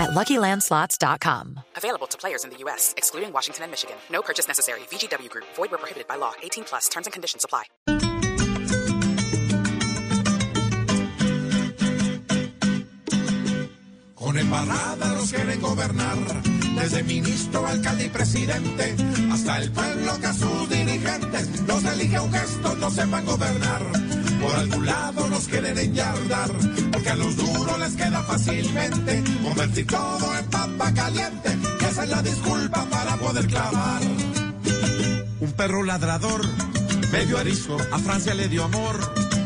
at LuckyLandSlots.com. Available to players in the U.S., excluding Washington and Michigan. No purchase necessary. VGW Group. Void where prohibited by law. 18 plus. Terms and conditions apply. Con embarrada nos quieren gobernar, desde ministro, alcalde y presidente, hasta el pueblo que a sus dirigentes los elige un gesto, no sepan gobernar. Por algún lado nos quieren enyardar, porque a los duros les queda fácilmente convertir todo en papa caliente, que esa es la disculpa para poder clavar. Un perro ladrador, medio arisco, a Francia le dio amor,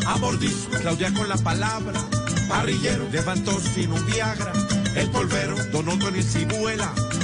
a mordisco, Claudia con la palabra, parrillero, levantó sin un Viagra, el polvero, Don Otto en cibuela, el comiendo.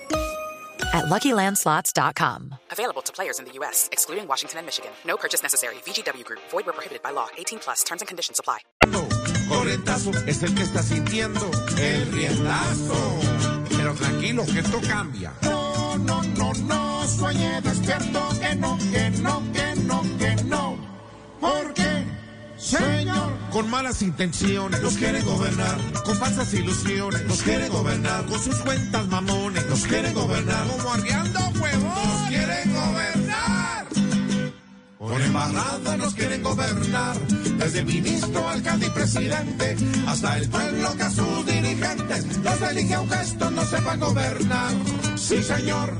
at LuckyLandSlots.com. Available to players in the U.S., excluding Washington and Michigan. No purchase necessary. VGW Group. Void where prohibited by law. 18 plus. Terms and conditions apply. Correntazo es el que está sintiendo el riendazo. Pero tranquilo, que esto cambia. No, no, no, no, sueñe despierto, que no, que no, que no, que no. Porque, señor, con malas intenciones, nos quiere gobernar. Con falsas ilusiones, nos quiere gobernar. Con sus cuentas mamones, nos quiere gobernar. Como arriando huevos, nos quieren gobernar. Por embarrada nos quieren gobernar, desde ministro, alcalde y presidente, hasta el pueblo que a sus dirigentes los elige un gesto no sepan gobernar. Sí, señor,